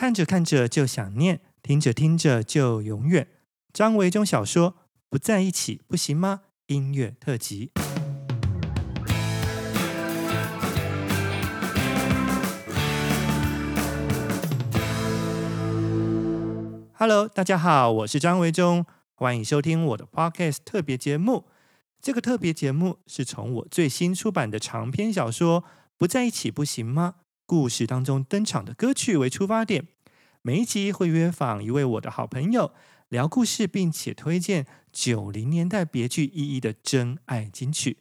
看着看着就想念，听着听着就永远。张维中小说《不在一起不行吗？》音乐特辑。Hello，大家好，我是张维中，欢迎收听我的 Podcast 特别节目。这个特别节目是从我最新出版的长篇小说《不在一起不行吗？》故事当中登场的歌曲为出发点，每一集会约访一位我的好朋友，聊故事，并且推荐九零年代别具意义的真爱金曲。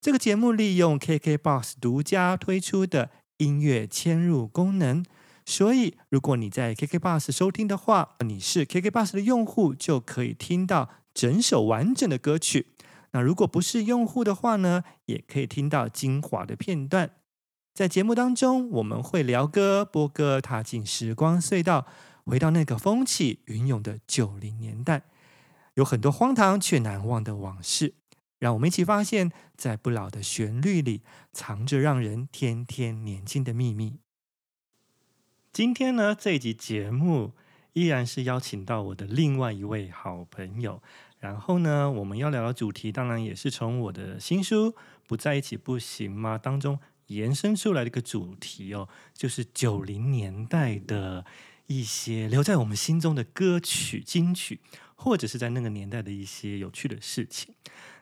这个节目利用 KKBOX 独家推出的音乐嵌入功能。所以，如果你在 KKBOX 收听的话，你是 KKBOX 的用户，就可以听到整首完整的歌曲。那如果不是用户的话呢，也可以听到精华的片段。在节目当中，我们会聊歌、播歌，踏进时光隧道，回到那个风起云涌的九零年代，有很多荒唐却难忘的往事。让我们一起发现，在不老的旋律里，藏着让人天天年轻的秘密。今天呢，这一集节目依然是邀请到我的另外一位好朋友。然后呢，我们要聊的主题当然也是从我的新书《不在一起不行吗》当中延伸出来的一个主题哦，就是九零年代的一些留在我们心中的歌曲金曲，或者是在那个年代的一些有趣的事情。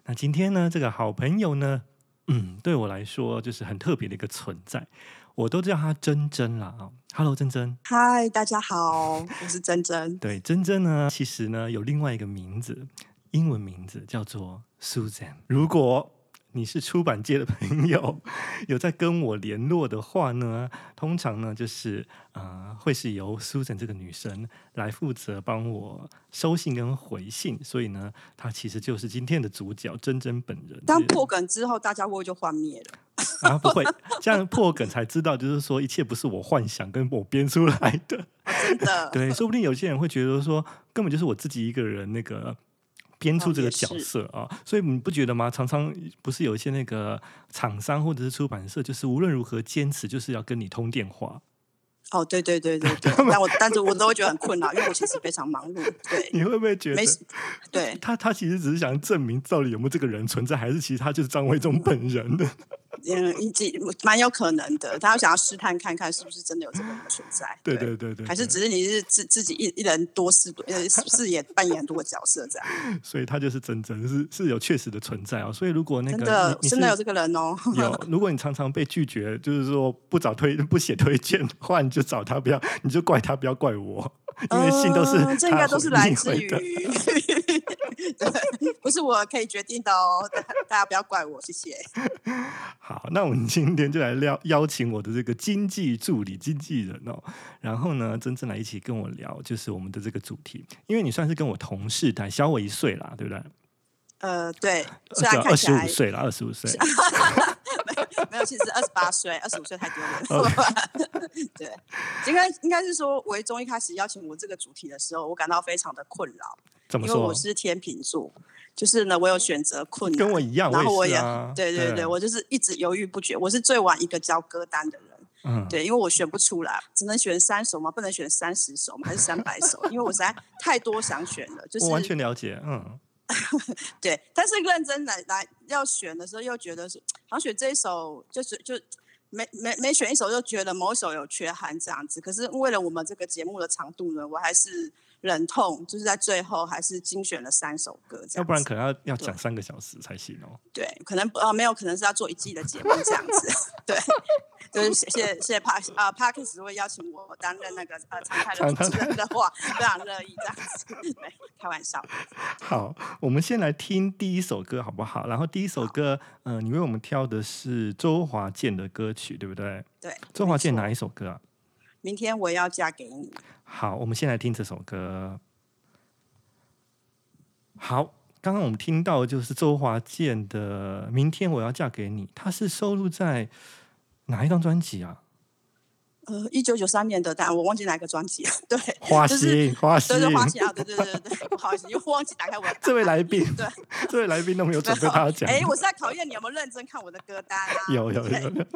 那今天呢，这个好朋友呢，嗯，对我来说就是很特别的一个存在。我都叫他珍珍了啊，Hello，珍珍，嗨，大家好，我是珍珍。对，珍珍呢，其实呢有另外一个名字，英文名字叫做 Susan。如果你是出版界的朋友，有在跟我联络的话呢，通常呢就是呃，会是由 Susan 这个女生来负责帮我收信跟回信，所以呢，她其实就是今天的主角，珍珍本人。当破梗之后，大家会不会就幻灭了？啊，不会，这样破梗才知道，就是说一切不是我幻想跟我编出来的，真的。对，说不定有些人会觉得说，根本就是我自己一个人那个。编出这个角色啊，所以你不觉得吗？常常不是有一些那个厂商或者是出版社，就是无论如何坚持就是要跟你通电话。哦，对对对对对，但我但是我都会觉得很困扰，因为我其实非常忙碌。对，你会不会觉得？没对他，他其实只是想证明到底有没有这个人存在，还是其实他就是张卫忠本人的？嗯，以及蛮有可能的，他想要试探看看是不是真的有这个人存在。对对对对，还是只是你是自自己一一人多饰多，呃，饰演扮演很多个角色这样。所以他就是真真是是有确实的存在哦。所以如果那个真的真的有这个人哦，有。如果你常常被拒绝，就是说不找推不写推荐的话，你就找他，不要你就怪他，不要怪我，因为信都是、呃、这应该都是来自于。对，不是我可以决定的哦，大家不要怪我，谢谢。好，那我们今天就来邀，邀请我的这个经济助理、经纪人哦，然后呢，真正来一起跟我聊，就是我们的这个主题，因为你算是跟我同事，但，小我一岁啦，对不对？呃，对，虽然看起来二十五岁了，二十五岁。没有，其实二十八岁，二十五岁太丢脸了。对，应该应该是说，维中一开始邀请我这个主题的时候，我感到非常的困扰。怎么说？因为我是天秤座，就是呢，我有选择困难，跟我一样。然后我也，对对对，对，我就是一直犹豫不决。我是最晚一个交歌单的人。嗯，对，因为我选不出来，只能选三首嘛，不能选三十首嘛，还是三百首？因为我实在太多想选了。就是我完全了解，嗯。对，但是认真来来要选的时候，又觉得是好像选这一首，就是就每每每选一首，又觉得某一首有缺憾这样子。可是为了我们这个节目的长度呢，我还是。忍痛就是在最后还是精选了三首歌，要不然可能要要讲三个小时才行哦。对，可能呃没有，可能是要做一季的节目这样子。对，就是谢谢谢谢帕啊帕克斯会邀请我担任那个呃常态的主持人的话，非常乐意这样子。对，开玩笑。好，我们先来听第一首歌好不好？然后第一首歌，嗯、呃，你为我们挑的是周华健的歌曲，对不对？对。周华健哪一首歌啊？明天我要嫁给你。好，我们先来听这首歌。好，刚刚我们听到就是周华健的《明天我要嫁给你》，它是收录在哪一张专辑啊？呃，一九九三年的，但我忘记哪个专辑了。对，花心，花心，对对花心啊，对对对对对，不好意思，又忘记打开我的。这位来宾，对，这位来宾都没有 准备他讲。哎，我是在考验你有没有认真看我的歌单啊？有有有，有，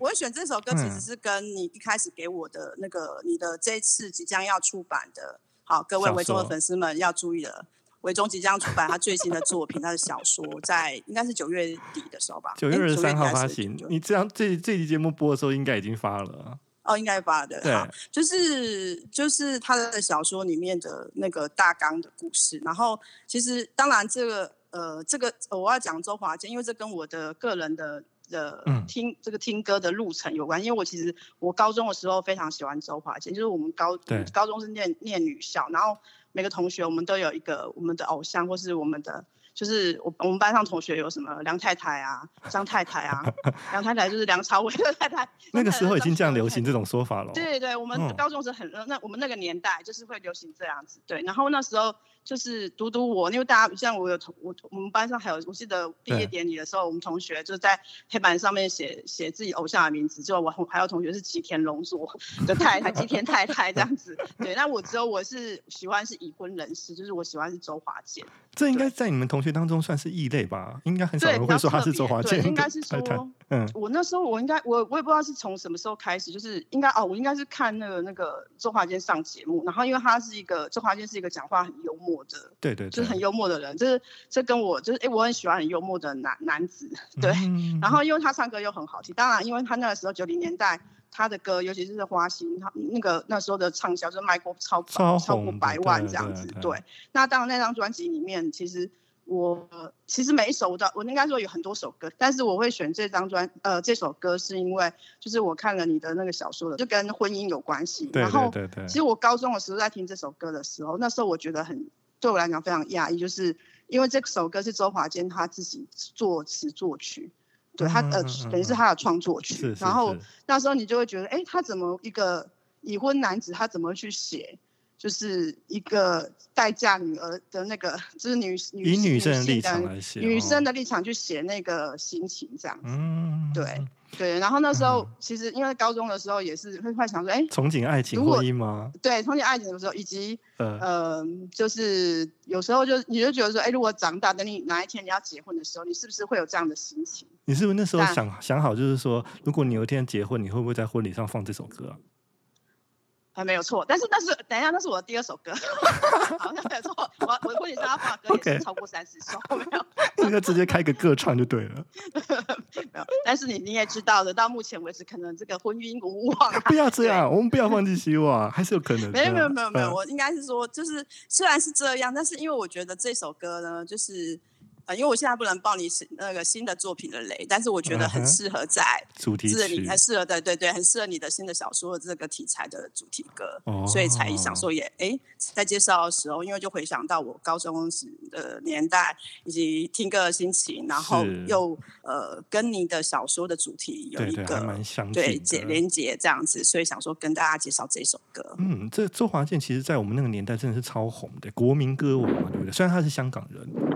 我会选这首歌，其实是跟你一开始给我的那个，你的这一次即将要出版的，好，各位维中的粉丝们要注意了。维中即将出版他最新的作品，他的小说在应该是九月底的时候吧，九月二十三号发行。你这样这这期节目播的时候，应该已经发了。哦，应该发的。对，就是就是他的小说里面的那个大纲的故事。然后其实当然这个呃这个我要讲周华健，因为这跟我的个人的的听、嗯、这个听歌的路程有关。因为我其实我高中的时候非常喜欢周华健，就是我们高高中是念念女校，然后。每个同学，我们都有一个我们的偶像，或是我们的，就是我我们班上同学有什么梁太太啊、张太太啊，梁太太就是梁朝伟的太太。那个时候已经这样流行这种说法了。对对，我们高中时很、嗯、那我们那个年代就是会流行这样子。对，然后那时候。就是读读我，因为大家像我有同我我们班上还有，我记得毕业典礼的时候，我们同学就是在黑板上面写写自己偶像的名字，就我还有同学是吉田龙作的太太，吉田太太这样子。对，那我只有我是喜欢是已婚人士，就是我喜欢是周华健。这应该在你们同学当中算是异类吧？应该很少人会说他是周华健。应该是说，嗯，我那时候我应该我我也不知道是从什么时候开始，就是应该哦，我应该是看那个那个周华健上节目，然后因为他是一个周华健是一个讲话很幽默。的对，对对，就是很幽默的人，就是这跟我就是哎，我很喜欢很幽默的男男子，对、嗯。然后因为他唱歌又很好听，当然因为他那个时候九零年代他的歌，尤其是花心，他那个那时候的畅销就卖过超超超过百万这样子，对，对，对，对。那当然那张专辑里面，其实我其实每一首我都我应该说有很多首歌，但是我会选这张专呃这首歌是因为就是我看了你的那个小说的，就跟婚姻有关系。然后对对对，其实我高中的时候在听这首歌的时候，那时候我觉得很。对我来讲非常讶异，就是因为这首歌是周华健他自己作词作曲，对他呃等于是他的创作曲，然后那时候你就会觉得，哎，他怎么一个已婚男子，他怎么去写？就是一个待嫁女儿的那个，就是女女以女生的立场来写，女生的立场去写那个心情这样子，嗯，对对。然后那时候、嗯、其实因为高中的时候也是会幻想说，哎，憧憬爱情婚姻吗？对，憧憬爱情的时候，以及呃，呃，就是有时候就你就觉得说，哎，如果长大，等你哪一天你要结婚的时候，你是不是会有这样的心情？你是不是那时候想想好，就是说，如果你有一天结婚，你会不会在婚礼上放这首歌啊？还没有错，但是那是等一下，那是我的第二首歌，好像没有错。我我的婚礼上要放的歌也是超过三十首.没有。应 该直接开个歌唱就对了。没有，但是你你也知道的，到目前为止，可能这个婚姻无望、啊。不要这样，我们不要放弃希望，还是有可能。没有没有没有没有，我应该是说，就是虽然是这样，但是因为我觉得这首歌呢，就是。呃，因为我现在不能报你是那个新的作品的雷，但是我觉得很适合在主题曲，很适合对对对，很适合你的新的小说的这个题材的主题歌，哦、所以才想说也哎，在介绍的时候，因为就回想到我高中时的年代以及听歌的心情，然后又呃跟你的小说的主题有一个对，对，结连结这样子，所以想说跟大家介绍这首歌。嗯，这周华健其实在我们那个年代真的是超红的国民歌王嘛，对不对？虽然他是香港人。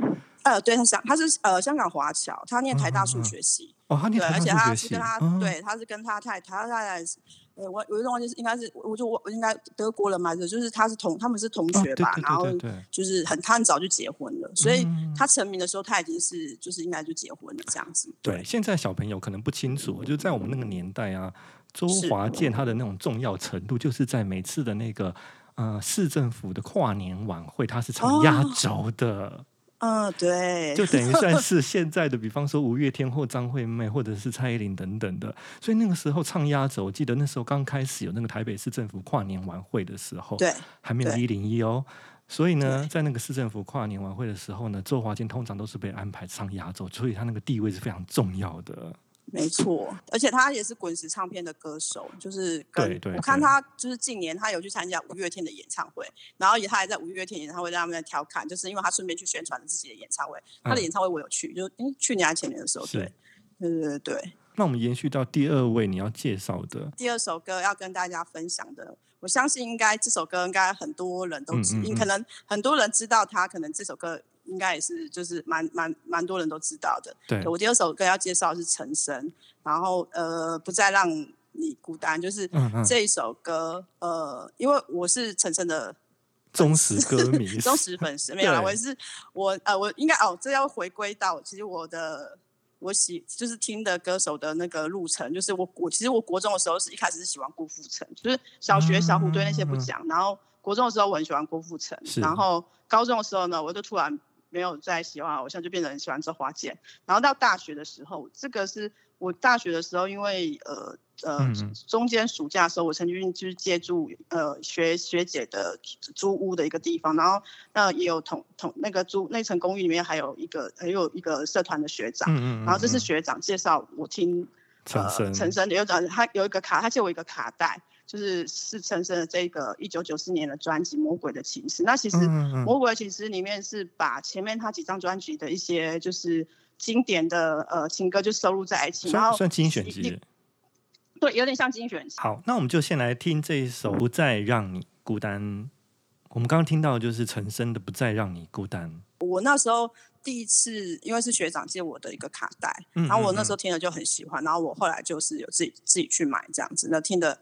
呃，对，他香，他是呃香港华侨，他念台大数学系。哦，他念台大数学系。对，而且他是跟他，哦、对，他是跟他太太，他太太是，呃，我有一种忘记是应该是，我就我我应该德国人嘛，就是他是同，他们是同学吧，然后就是很他很早就结婚了，所以他成名的时候他已经是就是应该就结婚了这样子。对，对现在小朋友可能不清楚，就在我们那个年代啊，周华健他的那种重要程度，就是在每次的那个呃市政府的跨年晚会，他是唱压轴的。哦嗯，对，就等于算 是现在的，比方说五月天或张惠妹，或者是蔡依林等等的。所以那个时候唱压轴，我记得那时候刚开始有那个台北市政府跨年晚会的时候，对，还没有一零一哦。所以呢，在那个市政府跨年晚会的时候呢，周华健通常都是被安排唱压轴，所以他那个地位是非常重要的。没错，而且他也是滚石唱片的歌手，就是跟对对对，我看他就是近年他有去参加五月天的演唱会，然后也他还在五月天演唱会在他们在调侃，就是因为他顺便去宣传了自己的演唱会，他的演唱会我有去，就哎去年还前年的时候，对，对对对对。那我们延续到第二位你要介绍的第二首歌要跟大家分享的，我相信应该这首歌应该很多人都知，嗯嗯嗯，可能很多人知道他，可能这首歌。应该也是，就是蛮蛮蛮多人都知道的。对，我第二首歌要介绍的是陈升，然后呃，不再让你孤单，就是这一首歌，嗯嗯呃，因为我是陈升的忠实歌迷，忠实粉丝，没有啦，我也是我呃，我应该哦，这要回归到其实我的我喜就是听的歌手的那个路程，就是我我其实我国中的时候是一开始是喜欢郭富城，就是小学小虎队那些不讲，嗯、然后国中的时候我很喜欢郭富城，然后高中的时候呢，我就突然。没有再喜欢偶像，就变成很喜欢周华健。然后到大学的时候，这个是我大学的时候，因为呃呃中间暑假的时候，我曾经就是借住呃学学姐的租屋的一个地方，然后那也有同同那个租那层公寓里面还有一个还有一个社团的学长，嗯嗯嗯嗯然后这是学长介绍我听陈生陈生的，有长他有一个卡，他借我一个卡带。就是是陈升的这个一九九四年的专辑《魔鬼的情诗》，那其实《魔鬼的情诗》里面是把前面他几张专辑的一些就是经典的呃情歌就收录在一起，然后算精选集，对，有点像精选集。好，那我们就先来听这一首《不再让你孤单》。我们刚刚听到的就是陈升的《不再让你孤单》。我那时候第一次，因为是学长借我的一个卡带，然后我那时候听了就很喜欢，然后我后来就是有自己自己去买这样子，那听的。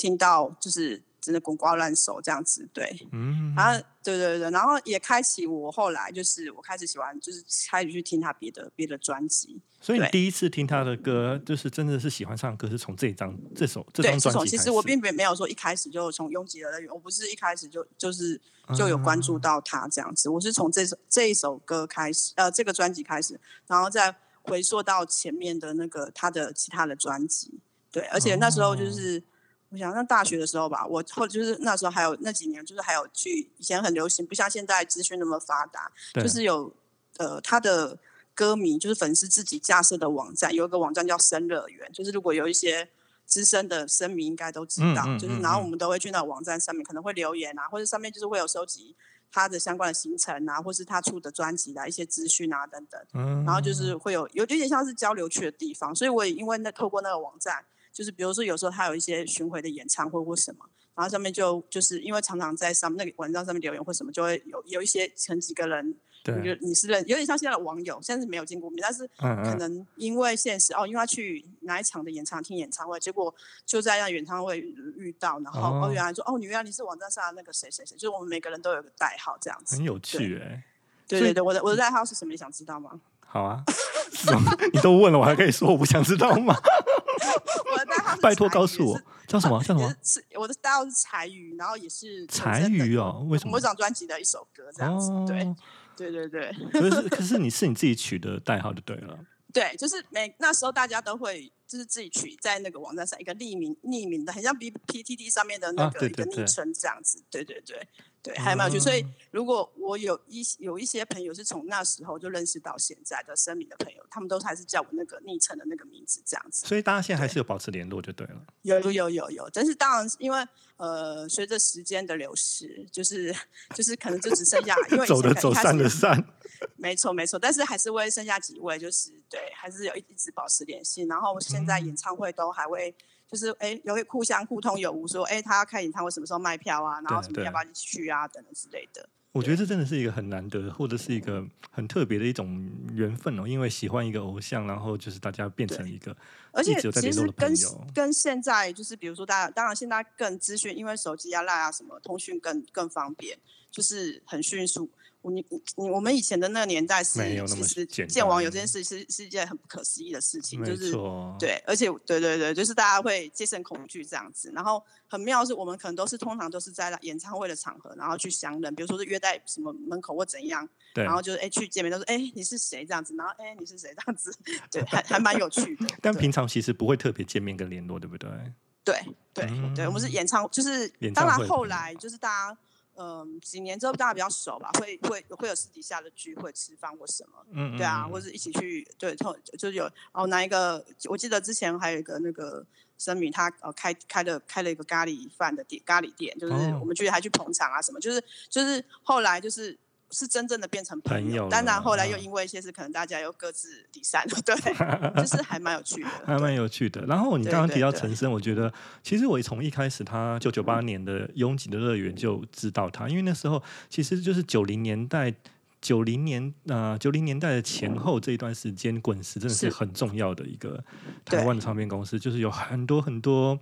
听到就是真的滚瓜烂熟这样子，对，嗯，然后对对对，然后也开启我后来就是我开始喜欢，就是开始去听他别的别的专辑。所以你第一次听他的歌，就是真的是喜欢上歌，是从这一张这首这张专辑。其实我并没有说一开始就从拥挤的乐园，我不是一开始就就是就有关注到他这样子，嗯、我是从这首这一首歌开始，呃，这个专辑开始，然后再回溯到前面的那个他的其他的专辑，对，而且那时候就是。哦我想上大学的时候吧，我或者就是那时候还有那几年，就是还有去以前很流行，不像现在资讯那么发达，就是有呃他的歌迷，就是粉丝自己架设的网站，有一个网站叫声乐园，就是如果有一些资深的声迷应该都知道，嗯嗯嗯嗯就是然后我们都会去那个网站上面，可能会留言啊，或者上面就是会有收集他的相关的行程啊，或是他出的专辑的一些资讯啊等等，然后就是会有有点像是交流去的地方，所以我也因为那透过那个网站。就是比如说，有时候他有一些巡回的演唱会或什么，然后上面就就是因为常常在上面那个文章上面留言或什么，就会有有一些前几个人，对，你，你是认有点像现在的网友，现在是没有见过面，但是可能因为现实嗯嗯哦，因为他去哪一场的演唱听演唱会，结果就在那演唱会遇到，然后哦，哦原来说哦，你原来你是网站上的那个谁谁谁，就是我们每个人都有个代号这样子，很有趣哎，对对对，我的我的代号是什么？你想知道吗？好啊，你都问了，我还可以说我不想知道吗？我的代号拜托告诉我叫什么？叫什么？是我的代号是柴鱼，然后也是柴鱼哦。为什么？某张专辑的一首歌这样子，对对对对。可是 可是你是你自己取的代号就对了。对，就是每那时候大家都会就是自己取在那个网站上一个匿名匿名的，很像 B P T T 上面的那个一个昵称这样子。对对对。对，还蛮有趣。所以，如果我有一有一些朋友是从那时候就认识到现在的生米的朋友，他们都还是叫我那个昵称的那个名字这样子。所以，大家现在还是有保持联络就对了。有有有有有，但是当然，因为呃，随着时间的流逝，就是就是可能就只剩下因为走的走散的散。没错没错，但是还是会剩下几位，就是对，还是有一直保持联系。然后现在演唱会都还会。就是哎，有互相互通有无，说哎，他要开演唱会什么时候卖票啊？然后什么要不要一起去啊？等等之类的。我觉得这真的是一个很难得，或者是一个很特别的一种缘分哦。因为喜欢一个偶像，然后就是大家变成一个，而且其实跟跟现在就是，比如说大家，当然现在更资讯，因为手机啊、赖啊什么通讯更更方便，就是很迅速。你你我们以前的那个年代是其实见网友这件事是是一件很不可思议的事情，就是对，而且对对对，就是大家会戒慎恐惧这样子。然后很妙的是，我们可能都是通常都是在演唱会的场合，然后去相认，比如说是约在什么门口或怎样，然后就是哎去见面都是哎你是谁这样子，然后哎你是谁这样子，对，还还蛮有趣的。但平常其实不会特别见面跟联络，对不对？对对对，我们是演唱就是当然后来就是大家。嗯，几年之后大家比较熟吧，会会会有私底下的聚会、吃饭或什么，嗯，对啊，或者一起去，对，就是有哦，拿一个？我记得之前还有一个那个声明，他呃开开的开了一个咖喱饭的店，咖喱店，就是我们去还去捧场啊什么，就是就是后来就是。是真正的变成朋友，当然后来又因为一些事，可能大家又各自离散了，对，就是还蛮有趣的，还蛮有趣的。然后你刚刚提到陈升，我觉得其实我从一开始他九九八年的拥挤的乐园就知道他，因为那时候其实就是九零年代九零年啊九零年代的前后这一段时间，滚石真的是很重要的一个台湾的唱片公司，就是有很多很多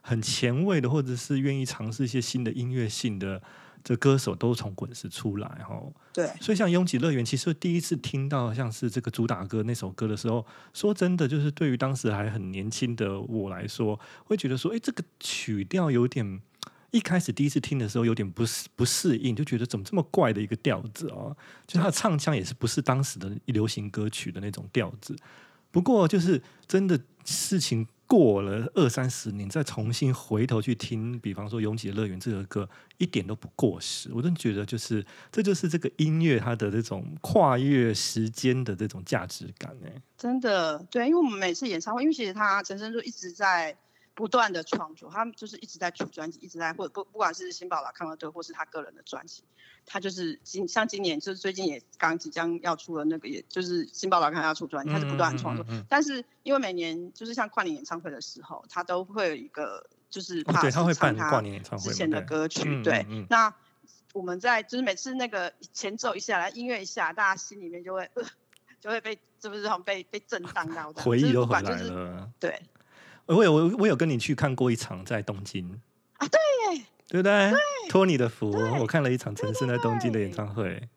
很前卫的，或者是愿意尝试一些新的音乐性的。这歌手都从滚石出来哈，对，所以像《拥挤乐园》，其实第一次听到像是这个主打歌那首歌的时候，说真的，就是对于当时还很年轻的我来说，会觉得说，哎，这个曲调有点，一开始第一次听的时候有点不适不适应，就觉得怎么这么怪的一个调子哦，就他的唱腔也是不是当时的流行歌曲的那种调子，不过就是真的事情。过了二三十年，再重新回头去听，比方说《拥挤乐园》这首歌，一点都不过时。我真的觉得，就是这就是这个音乐它的这种跨越时间的这种价值感呢。真的，对，因为我们每次演唱会，因为其实他陈升就一直在。不断的创作，他们就是一直在出专辑，一直在或不不管是新宝拉康乐队，或是他个人的专辑，他就是今像今年就是最近也刚即将要出了那个，也就是新宝拉康要出专辑，他是不断创作。嗯嗯嗯嗯，但是因为每年就是像跨年演唱会的时候，他都会有一个就是怕他唱他之前的歌曲，哦、对，那我们在就是每次那个前奏一下来，音乐一下，大家心里面就会、呃、就会被是不是好像被被震荡到的，回忆都回来了，就是、对。我有我我有跟你去看过一场在东京啊，对耶，对不对？托你的福，我看了一场陈升在东京的演唱会。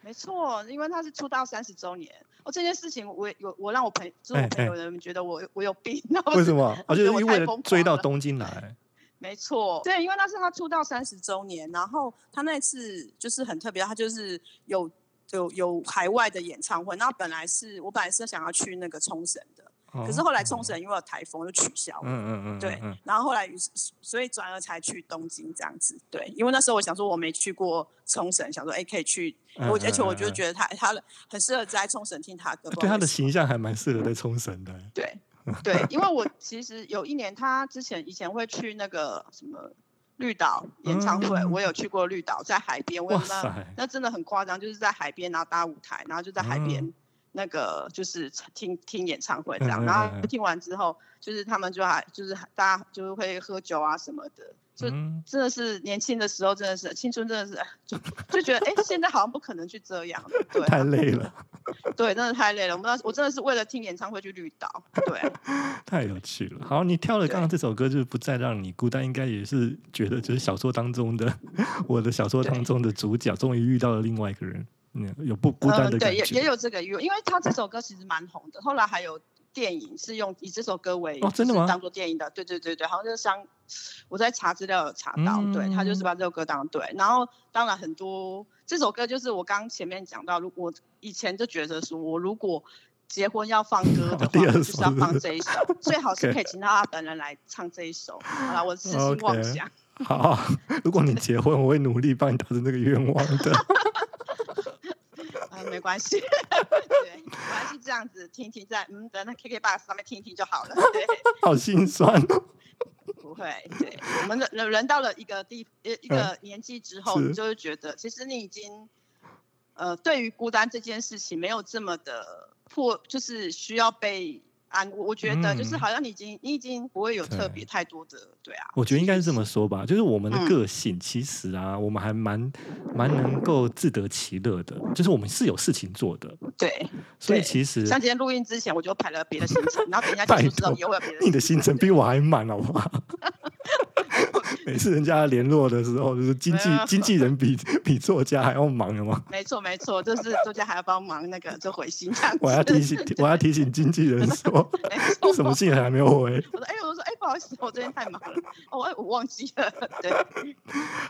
没错，因为他是出道三十周年。哦，这件事情我有我让我朋就是我朋友人觉得我我有病，为什么？我就是因为追到东京来。没错，对，因为那是他出道三十周年，然后他那次就是很特别，他就是有有有海外的演唱会。那本来是我本来是想要去那个冲绳的。可是后来冲绳因为有台风就取消了，嗯嗯嗯，对，然后后来所以转而才去东京这样子，对，因为那时候我想说我没去过冲绳，想说哎可以去，我而且我就觉得他他很适合在冲绳听他歌，对他的形象还蛮适合在冲绳的，对 对，因为我其实有一年他之前以前会去那个什么绿岛演唱会，我有去过绿岛，在海边，哇塞，那真的很夸张，就是在海边然后搭舞台，然后就在海边。那个就是听听演唱会这样，然后听完之后，就是他们就还就是大家就是会喝酒啊什么的，就真的是年轻的时候真的是青春真的是就就觉得哎、欸，现在好像不可能去这样，对、啊，太累了，对，真的太累了。我们我真的是为了听演唱会去绿岛，对，太有趣了。好，你跳了刚刚这首歌就是不再让你孤单，应该也是觉得就是小说当中的 我的小说当中的主角终于遇到了另外一个人。嗯，有不孤单的感觉。嗯、对，也也有这个，因为他这首歌其实蛮红的。后来还有电影是用以这首歌为哦，真的吗？当做电影的，对对对对，好像就是像我在查资料有查到，嗯、对他就是把这首歌当对。然后当然很多这首歌就是我刚前面讲到，如果以前就觉得说我如果结婚要放歌的话，就是要放这一首，最好是可以请到他本人来唱这一首。好了，我痴心妄想。Okay. 好，如果你结婚，我会努力帮你达成这个愿望的。没关系，对，没关系，这样子听听在，嗯，等那 KKBOX 上面听一听就好了。对，好心酸。不会，对，我们人人到了一个地一一个年纪之后，嗯、你就会觉得，其实你已经，呃，对于孤单这件事情没有这么的迫，就是需要被。啊，我觉得就是好像你已经，嗯、你已经不会有特别太多的，对，对啊。我觉得应该是这么说吧，就是我们的个性，其实啊，嗯、我们还蛮蛮能够自得其乐的，就是我们是有事情做的。对，所以其实像今天录音之前，我就排了别的行程，然后等一下结束之后也会有别的行程。你的行程比我还满，好不好？每次人家联络的时候，就是经纪经纪人比比作家还要忙，有吗？没错没错，就是作家还要帮忙那个 就回信。我要提醒 我要提醒经纪人说，错什么信还没有回？我说哎，我说哎，不好意思，我最近太忙了，我、哦、我忘记了。对，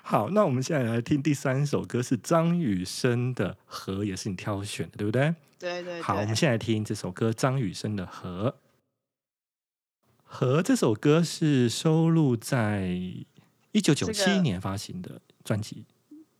好，那我们现在来听第三首歌，是张雨生的《河》，也是你挑选的，对不对？对，对对。好，我们现在来听这首歌，张雨生的《河》。《河》这首歌是收录在。一九九七年发行的专辑，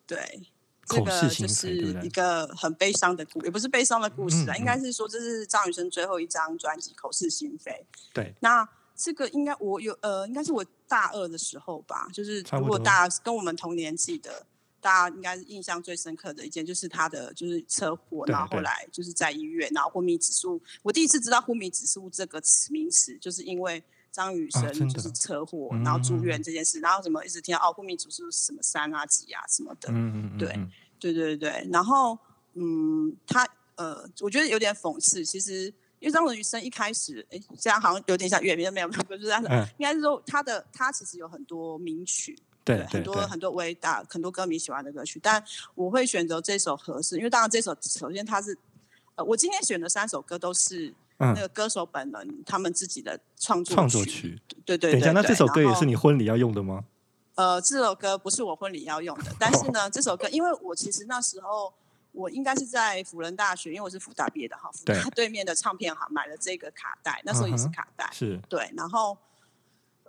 这个，对，口是心非，就是一个很悲伤的故，也不是悲伤的故事啊，应该是说这是张雨生最后一张专辑《口是心非》。对，那这个应该我有呃，应该是我大二的时候吧，就是如果大家跟我们同年纪的，大家应该是印象最深刻的一件，就是他的就是车祸，然后后来就是在医院，然后昏迷指数，我第一次知道昏迷指数这个词名词，就是因为。张雨生就是车祸，啊、然后住院这件事，嗯、然后怎么一直听到哦，昏迷指数什么三啊几啊什么的，嗯嗯嗯对对对对，然后嗯，他呃，我觉得有点讽刺。其实，因为张文余生一开始，哎，这样好像有点像乐迷，没有没有，不是这样，嗯、应该是说他的他其实有很多名曲，对，对很多很多伟大很多歌迷喜欢的歌曲。但我会选择这首《合适》，因为当然这首首先它是，呃，我今天选的三首歌都是。那个歌手本人他们自己的创作创作曲，对对对。等一下，那这首歌也是你婚礼要用的吗？呃，这首歌不是我婚礼要用的，但是呢，这首歌因为我其实那时候我应该是在辅仁大学，因为我是辅大毕业的哈，辅大对面的唱片行买了这个卡带，那时候也是卡带，是对，然后。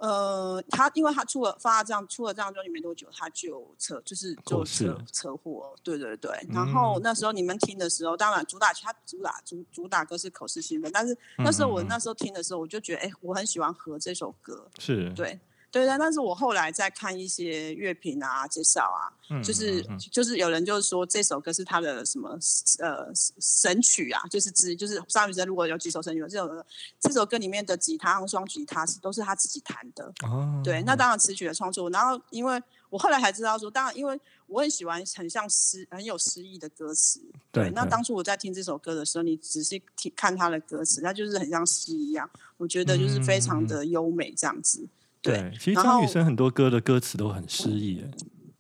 呃，他因为他出了发了这样出了这张专辑没多久，他就车就是就车车祸，对对对。然后那时候你们听的时候，当然主打曲他主打主主打歌是口是心非，但是那时候我那时候听的时候，我就觉得哎，我很喜欢《和》这首歌，是对。对，但是我后来在看一些乐评啊、介绍啊，嗯、就是、就是有人就是说这首歌是他的什么呃神曲啊，就是之就是张雨生如果有几首神曲，这首歌这首歌里面的吉他和双吉他是都是他自己弹的。哦，对，那当然词曲的创作，然后因为我后来才知道说，当然因为我很喜欢很像诗很有诗意的歌词。对，对那当初我在听这首歌的时候，你仔细听看他的歌词，它就是很像诗一样，我觉得就是非常的优美这样子。嗯对，其实张雨生很多歌的歌词都很诗意。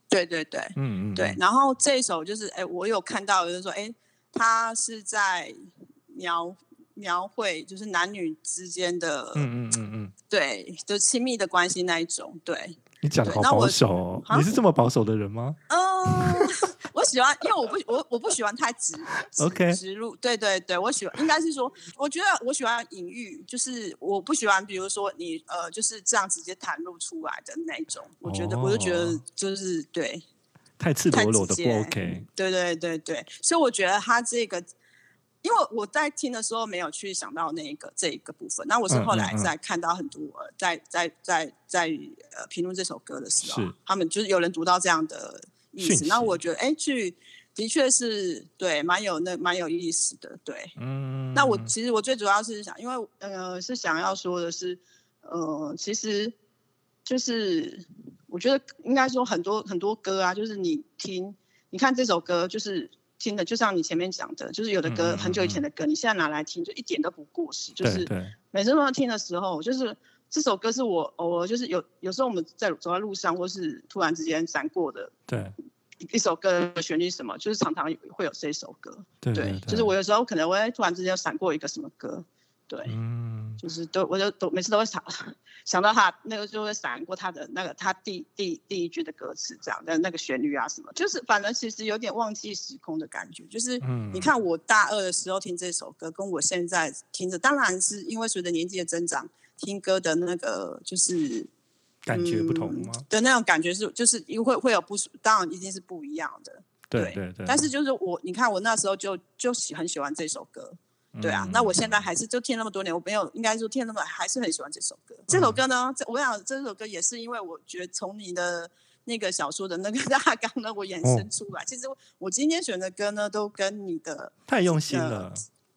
对对对，嗯嗯，对。然后这一首就是，哎，我有看到，就是说，哎，他是在描描绘，就是男女之间的，嗯嗯嗯嗯，对，就亲密的关系那一种，对。你讲的好保守哦，你是这么保守的人吗？嗯。我喜欢，因为我不我我不喜欢太直，OK，直入，对对对，我喜欢，应该是说，我觉得我喜欢隐喻，就是我不喜欢，比如说你呃就是这样直接袒露出来的那种，我觉得、oh, 我就觉得就是对，太赤裸裸的不 OK，对对对对，所以我觉得他这个，因为我在听的时候没有去想到那个这一个部分，那我是后来在看到很多、嗯嗯、在在在在呃评论这首歌的时候，他们就是有人读到这样的。意思，那我觉得，哎，去的确是对，蛮有那蛮有意思的，对。嗯。那我其实我最主要是想，因为呃，是想要说的是，呃，其实就是我觉得应该说很多很多歌啊，就是你听，你看这首歌，就是听的，就像你前面讲的，就是有的歌很久以前的歌，嗯、你现在拿来听，就一点都不过时。就是每次都要听的时候，就是这首歌是我偶尔就是有有时候我们在走在路上，或是突然之间闪过的。对。一首歌的旋律什么，就是常常会有这首歌，对，对，对，就是我有时候可能会突然之间闪过一个什么歌，对，嗯，就是都我就都每次都会想想到他那个就会闪过他的那个他第第第一句的歌词这样的那个旋律啊什么，就是反正其实有点忘记时空的感觉，就是你看我大二的时候听这首歌，跟我现在听着，当然是因为随着年纪的增长，听歌的那个就是。感觉不同吗？嗯、的那种感觉是，就是因为会会有不，当然一定是不一样的。对对对。对但是就是我，你看我那时候就就喜很喜欢这首歌，对啊。嗯、那我现在还是就听那么多年，我没有应该说听那么还是很喜欢这首歌。嗯、这首歌呢，我想这首歌也是因为我觉得从你的那个小说的那个 大纲呢，我衍生出来。哦、其实我今天选的歌呢，都跟你的太用心了。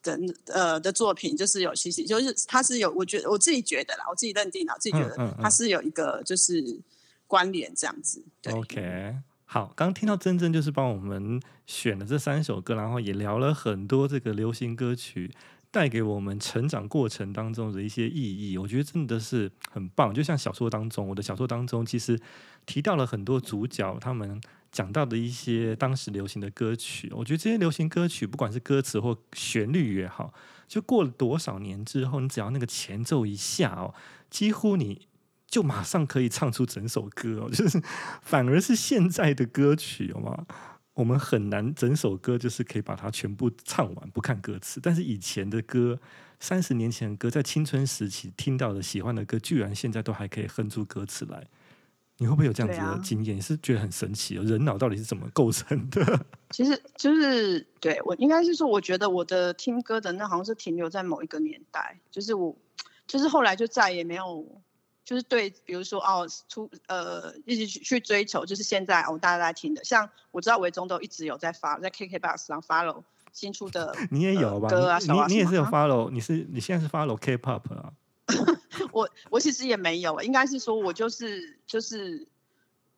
的呃的作品就是有其实就是他是有，我觉得我自己觉得啦，我自己认定了，我自己觉得他是有一个就是关联这样子。对 OK，好，刚听到珍珍就是帮我们选了这三首歌，然后也聊了很多这个流行歌曲带给我们成长过程当中的一些意义，我觉得真的是很棒。就像小说当中，我的小说当中其实提到了很多主角他们。讲到的一些当时流行的歌曲，我觉得这些流行歌曲，不管是歌词或旋律也好，就过了多少年之后，你只要那个前奏一下哦，几乎你就马上可以唱出整首歌哦。就是反而是现在的歌曲，好吗？我们很难整首歌就是可以把它全部唱完，不看歌词。但是以前的歌，三十年前的歌，在青春时期听到的喜欢的歌，居然现在都还可以哼出歌词来。你会不会有这样子的经验？你、啊、是觉得很神奇哦？人脑到底是怎么构成的？其实就是对我应该是说，我觉得我的听歌的那好像是停留在某一个年代，就是我就是后来就再也没有，就是对，比如说哦，出呃一直去去追求，就是现在哦大家在听的，像我知道维中都一直有在发在 KKBOX 上 follow 新出的，你也有吧？呃、歌啊，你你，你也是有 follow，、啊、你是你现在是 follow K-pop 啊？我我其实也没有，应该是说我就是就是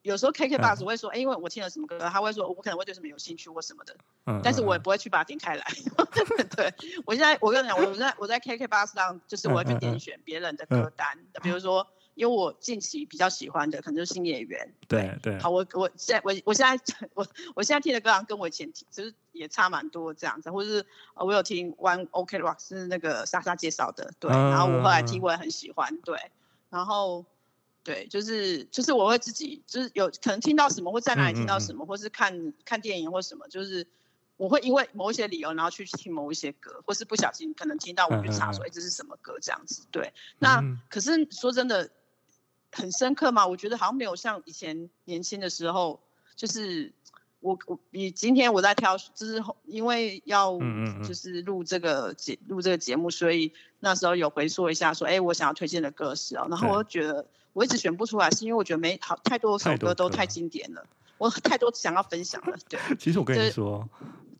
有时候 KKBOX 会说，哎、嗯，因为我听了什么歌，他会说，我可能会对什么有兴趣或什么的，嗯，但是我也不会去把它点开来。嗯、对我现在，我跟你讲，我在我在 KK bus 上，就是我会去点选别人的歌单，比如说。因为我近期比较喜欢的可能就是新演员，对对。好，我我现在我我现在我我现在听的歌好像跟我以前听其实也差蛮多这样子，或者是我有听 One OK Rock 是那个莎莎介绍的，对。嗯、然后我后来听我也很喜欢，对。然后对，就是就是我会自己就是有可能听到什么，或在哪里听到什么，嗯嗯嗯或是看看电影或什么，就是我会因为某一些理由，然后去听某一些歌，或是不小心可能听到我去查说，哎、嗯嗯嗯，这是什么歌这样子，对。那可是说真的。很深刻吗？我觉得好像没有像以前年轻的时候，就是我我你今天我在挑，就是因为要就是录这个节录这个节目，所以那时候有回溯一下说，哎，我想要推荐的歌是哦，然后我就觉得我一直选不出来，是因为我觉得没好太多首歌都太经典了，我太多想要分享了。对，其实我跟你说，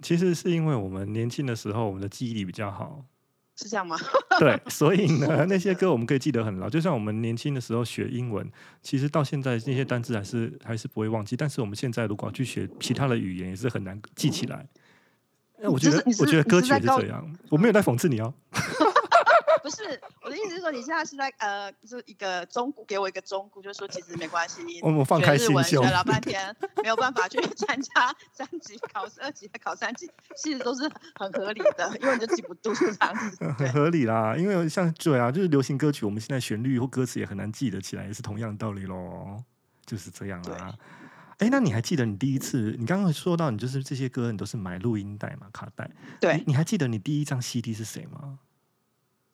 其实是因为我们年轻的时候，我们的记忆力比较好。是这样吗？对，所以呢，那些歌我们可以记得很牢。就像我们年轻的时候学英文，其实到现在那些单词还是还是不会忘记。但是我们现在如果要去学其他的语言，也是很难记起来。我觉得，我觉得歌曲也是这样。我没有在讽刺你哦。不是我的意思是说，你现在是在呃，就是一个中古，给我一个中古，就是说其实没关系。我们放开心胸，学老半天没有办法去参加三级考试，二级考三级，其实都是很合理的，因为你就记不住这样子。很合理啦，因为像对啊，就是流行歌曲，我们现在旋律或歌词也很难记得起来，也是同样的道理喽，就是这样啦。哎，那你还记得你第一次？你刚刚说到你就是这些歌，你都是买录音带嘛，卡带？对你，你还记得你第一张 CD 是谁吗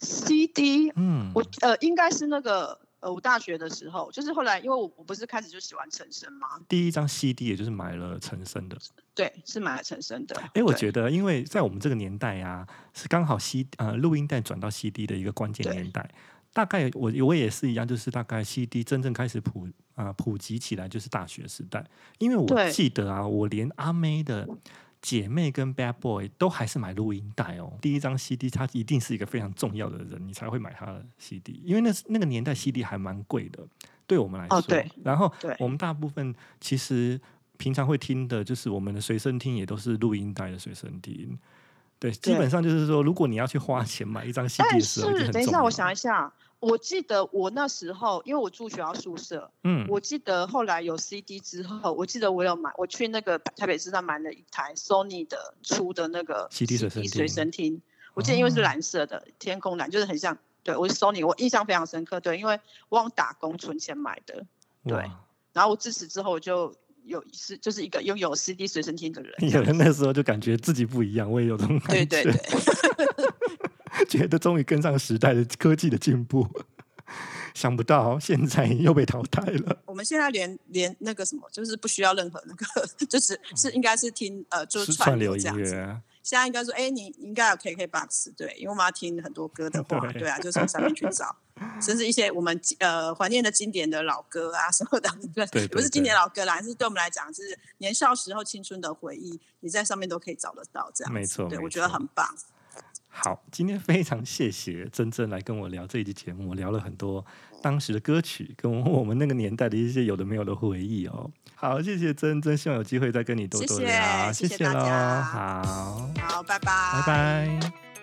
？CD，嗯，我呃应该是那个呃我大学的时候，就是后来因为我我不是开始就喜欢陈升嘛，第一张 CD 也就是买了陈升的，对，是买了陈升的。哎，我觉得因为在我们这个年代啊，是刚好 C 呃录音带转到 CD 的一个关键年代。大概我我也是一样，就是大概 CD 真正开始普啊、呃、普及起来就是大学时代，因为我记得啊，我连阿妹的。姐妹跟 Bad Boy 都还是买录音带哦。第一张 CD，它一定是一个非常重要的人，你才会买他的 CD，因为那那个年代 CD 还蛮贵的，对我们来说。哦，对。然后我们大部分其实平常会听的，就是我们的随身听也都是录音带的随身听。对，基本上就是说，如果你要去花钱买一张 CD 的时候，是等一下，我想一下。我记得我那时候，因为我住学校宿舍，嗯，我记得后来有 CD 之后，我记得我有买，我去那个台北市上买了一台 Sony 的出的那个 CD 随身听，我记得因为是蓝色的，天空蓝，就是很像，对，我是 Sony，我印象非常深刻，对，因为我往打工存钱买的，对，然后我自此之后就有是就是一个拥有 CD 随身听的人，有人那时候就感觉自己不一样，我也有这种感觉，对对对。觉得终于跟上时代的科技的进步，想不到现在又被淘汰了。我们现在连连那个什么，就是不需要任何那个，就是是应该是听呃，就是串流这样子。现在应该说，哎，你应该有 KKBOX 对，因为我们要听很多歌的 话，对，对啊，就从上面去找，甚至一些我们呃怀念的经典的老歌啊什么的，对，对，对，不是经典老歌啦，还是对我们来讲是年少时候青春的回忆，你在上面都可以找得到这样子。没错，对，我觉得很棒。好，今天非常谢谢珍珍来跟我聊这一集节目，我聊了很多当时的歌曲，跟我们那个年代的一些有的没有的回忆哦。好，谢谢珍珍，希望有机会再跟你多多聊，谢谢，谢谢，谢谢大家，好，好，拜拜，拜拜。